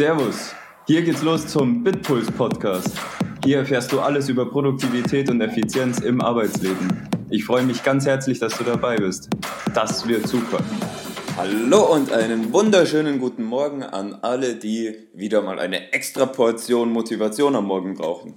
Servus, hier geht's los zum Bitpuls Podcast. Hier erfährst du alles über Produktivität und Effizienz im Arbeitsleben. Ich freue mich ganz herzlich, dass du dabei bist. Das wird super. Hallo und einen wunderschönen guten Morgen an alle, die wieder mal eine extra Portion Motivation am Morgen brauchen.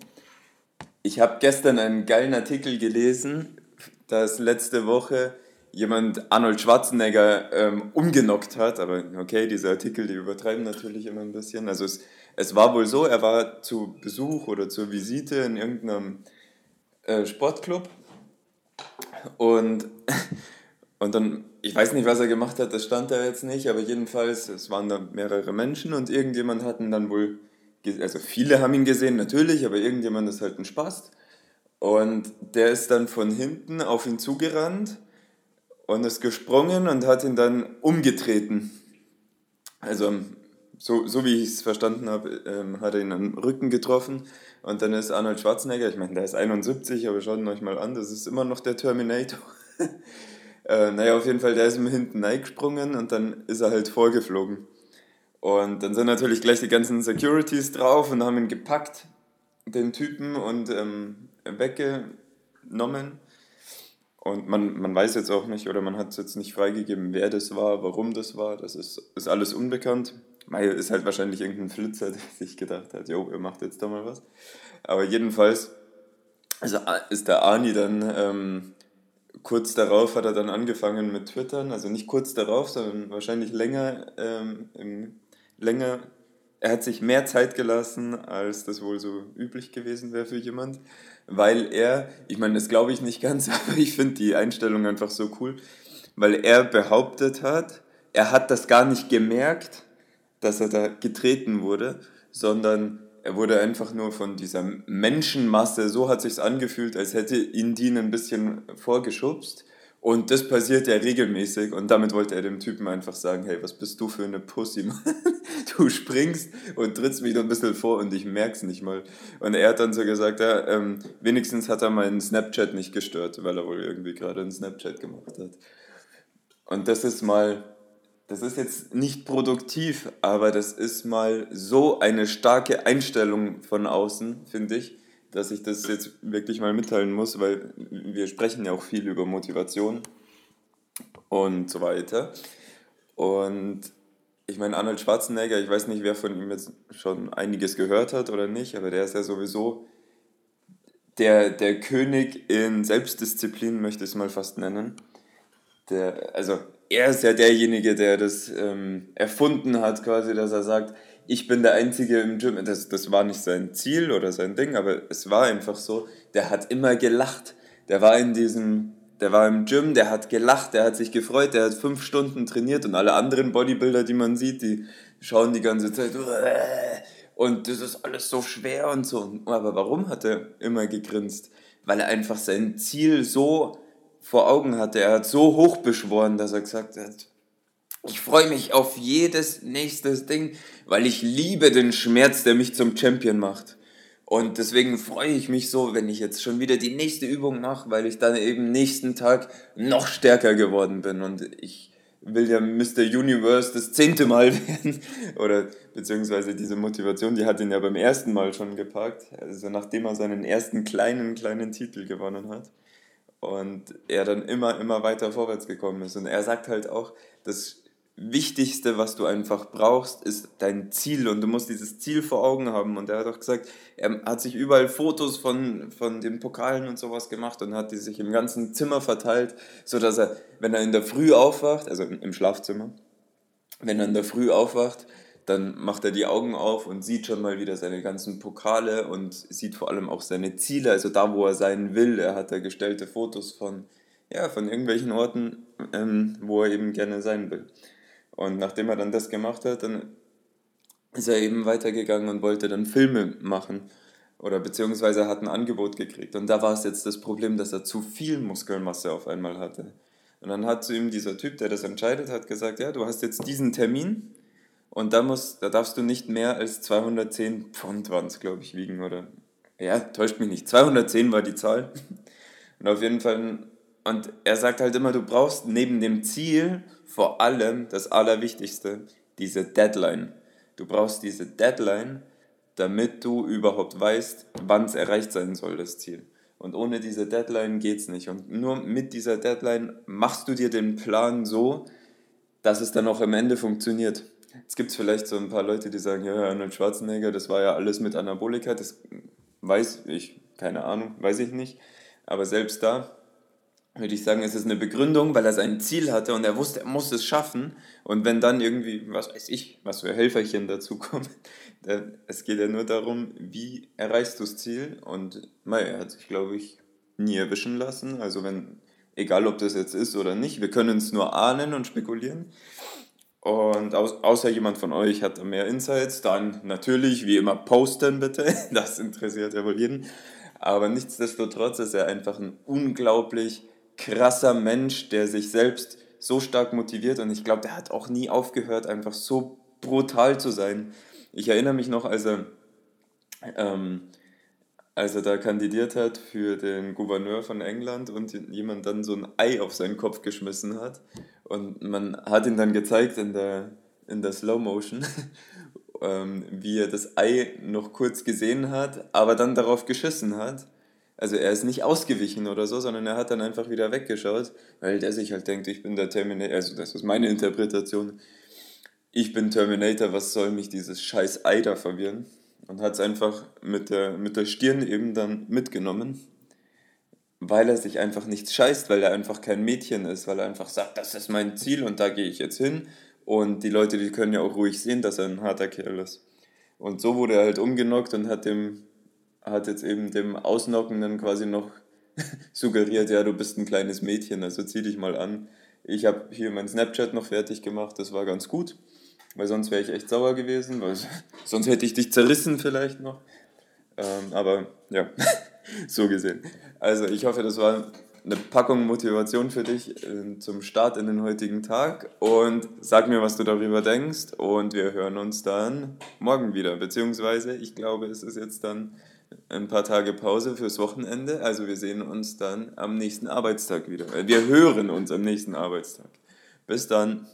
Ich habe gestern einen geilen Artikel gelesen, dass letzte Woche jemand Arnold Schwarzenegger ähm, umgenockt hat. Aber okay, diese Artikel, die übertreiben natürlich immer ein bisschen. Also es, es war wohl so, er war zu Besuch oder zur Visite in irgendeinem äh, Sportclub und, und dann, ich weiß nicht, was er gemacht hat, das stand da jetzt nicht, aber jedenfalls, es waren da mehrere Menschen und irgendjemand hat ihn dann wohl, also viele haben ihn gesehen natürlich, aber irgendjemand ist halt ein Spaß. Und der ist dann von hinten auf ihn zugerannt und ist gesprungen und hat ihn dann umgetreten. Also so, so wie ich es verstanden habe, ähm, hat er ihn am Rücken getroffen und dann ist Arnold Schwarzenegger, ich meine, der ist 71, aber schaut ihn euch mal an, das ist immer noch der Terminator. äh, naja, auf jeden Fall, der ist ihm hinten reingesprungen und dann ist er halt vorgeflogen. Und dann sind natürlich gleich die ganzen Securities drauf und haben ihn gepackt, den Typen, und ähm, weggenommen. Und man, man weiß jetzt auch nicht, oder man hat es jetzt nicht freigegeben, wer das war, warum das war. Das ist, ist alles unbekannt. Mai ist halt wahrscheinlich irgendein Flitzer, der sich gedacht hat, jo, ihr macht jetzt da mal was. Aber jedenfalls ist der Ani dann ähm, kurz darauf hat er dann angefangen mit Twittern, also nicht kurz darauf, sondern wahrscheinlich länger, ähm, im, länger. Er hat sich mehr Zeit gelassen, als das wohl so üblich gewesen wäre für jemand weil er, ich meine, das glaube ich nicht ganz, aber ich finde die Einstellung einfach so cool, weil er behauptet hat, er hat das gar nicht gemerkt, dass er da getreten wurde, sondern er wurde einfach nur von dieser Menschenmasse, so hat sich's angefühlt, als hätte ihn die ein bisschen vorgeschubst und das passiert ja regelmäßig und damit wollte er dem Typen einfach sagen, hey, was bist du für eine Pussy, Mann? Du springst und trittst mich ein bisschen vor und ich merk's nicht mal. Und er hat dann so gesagt, ja, ähm, wenigstens hat er meinen Snapchat nicht gestört, weil er wohl irgendwie gerade einen Snapchat gemacht hat. Und das ist mal, das ist jetzt nicht produktiv, aber das ist mal so eine starke Einstellung von außen, finde ich dass ich das jetzt wirklich mal mitteilen muss, weil wir sprechen ja auch viel über Motivation und so weiter. Und ich meine, Arnold Schwarzenegger, ich weiß nicht, wer von ihm jetzt schon einiges gehört hat oder nicht, aber der ist ja sowieso der, der König in Selbstdisziplin, möchte ich es mal fast nennen. Der, also er ist ja derjenige, der das ähm, erfunden hat, quasi, dass er sagt, ich bin der Einzige im Gym. Das, das war nicht sein Ziel oder sein Ding, aber es war einfach so. Der hat immer gelacht. Der war in diesem, der war im Gym, der hat gelacht, der hat sich gefreut, der hat fünf Stunden trainiert und alle anderen Bodybuilder, die man sieht, die schauen die ganze Zeit und das ist alles so schwer und so. Aber warum hat er immer gegrinst? Weil er einfach sein Ziel so vor Augen hatte. Er hat so hoch beschworen, dass er gesagt hat, ich freue mich auf jedes nächstes Ding, weil ich liebe den Schmerz, der mich zum Champion macht. Und deswegen freue ich mich so, wenn ich jetzt schon wieder die nächste Übung mache, weil ich dann eben nächsten Tag noch stärker geworden bin. Und ich will ja Mr. Universe das zehnte Mal werden. Oder beziehungsweise diese Motivation, die hat ihn ja beim ersten Mal schon gepackt. Also nachdem er seinen ersten kleinen, kleinen Titel gewonnen hat. Und er dann immer, immer weiter vorwärts gekommen ist. Und er sagt halt auch, dass Wichtigste, was du einfach brauchst, ist dein Ziel und du musst dieses Ziel vor Augen haben. Und er hat auch gesagt, er hat sich überall Fotos von, von den Pokalen und sowas gemacht und hat die sich im ganzen Zimmer verteilt, sodass er, wenn er in der Früh aufwacht, also im Schlafzimmer, wenn er in der Früh aufwacht, dann macht er die Augen auf und sieht schon mal wieder seine ganzen Pokale und sieht vor allem auch seine Ziele, also da, wo er sein will. Er hat da gestellte Fotos von, ja, von irgendwelchen Orten, ähm, wo er eben gerne sein will. Und nachdem er dann das gemacht hat, dann ist er eben weitergegangen und wollte dann Filme machen. Oder beziehungsweise hat ein Angebot gekriegt. Und da war es jetzt das Problem, dass er zu viel Muskelmasse auf einmal hatte. Und dann hat zu ihm dieser Typ, der das entscheidet, hat gesagt, ja, du hast jetzt diesen Termin und da, musst, da darfst du nicht mehr als 210 Pfund, waren es, glaube ich, wiegen. Oder ja, täuscht mich nicht. 210 war die Zahl. Und auf jeden Fall, und er sagt halt immer, du brauchst neben dem Ziel vor allem das Allerwichtigste, diese Deadline. Du brauchst diese Deadline, damit du überhaupt weißt, wann es erreicht sein soll, das Ziel. Und ohne diese Deadline geht es nicht. Und nur mit dieser Deadline machst du dir den Plan so, dass es dann auch am Ende funktioniert. Jetzt gibt es vielleicht so ein paar Leute, die sagen, ja, Arnold Schwarzenegger, das war ja alles mit Anabolika, das weiß ich, keine Ahnung, weiß ich nicht. Aber selbst da würde ich sagen, es ist eine Begründung, weil er sein Ziel hatte und er wusste, er muss es schaffen. Und wenn dann irgendwie, was weiß ich, was für Helferchen dazukommen, es geht ja nur darum, wie erreichst du das Ziel. Und naja, er hat sich, glaube ich, nie erwischen lassen. Also wenn, egal ob das jetzt ist oder nicht, wir können es nur ahnen und spekulieren. Und außer jemand von euch hat mehr Insights, dann natürlich, wie immer, posten bitte. Das interessiert ja wohl jeden. Aber nichtsdestotrotz ist er einfach ein unglaublich krasser Mensch, der sich selbst so stark motiviert. Und ich glaube, der hat auch nie aufgehört, einfach so brutal zu sein. Ich erinnere mich noch, als er, ähm, als er da kandidiert hat für den Gouverneur von England und jemand dann so ein Ei auf seinen Kopf geschmissen hat. Und man hat ihn dann gezeigt in der, in der Slow Motion ähm, wie er das Ei noch kurz gesehen hat, aber dann darauf geschissen hat. Also er ist nicht ausgewichen oder so, sondern er hat dann einfach wieder weggeschaut, weil der sich halt denkt, ich bin der Terminator, also das ist meine Interpretation, ich bin Terminator, was soll mich dieses scheiß Ei da verwirren? Und hat es einfach mit der, mit der Stirn eben dann mitgenommen, weil er sich einfach nichts scheißt, weil er einfach kein Mädchen ist, weil er einfach sagt, das ist mein Ziel und da gehe ich jetzt hin und die Leute, die können ja auch ruhig sehen, dass er ein harter Kerl ist. Und so wurde er halt umgenockt und hat dem, hat jetzt eben dem Ausnockenden quasi noch suggeriert, ja, du bist ein kleines Mädchen, also zieh dich mal an. Ich habe hier mein Snapchat noch fertig gemacht, das war ganz gut, weil sonst wäre ich echt sauer gewesen, weil sonst hätte ich dich zerrissen vielleicht noch. Ähm, aber ja, so gesehen. Also ich hoffe, das war eine Packung Motivation für dich äh, zum Start in den heutigen Tag und sag mir, was du darüber denkst und wir hören uns dann morgen wieder, beziehungsweise ich glaube, es ist jetzt dann ein paar Tage Pause fürs Wochenende, also wir sehen uns dann am nächsten Arbeitstag wieder. Wir hören uns am nächsten Arbeitstag. Bis dann.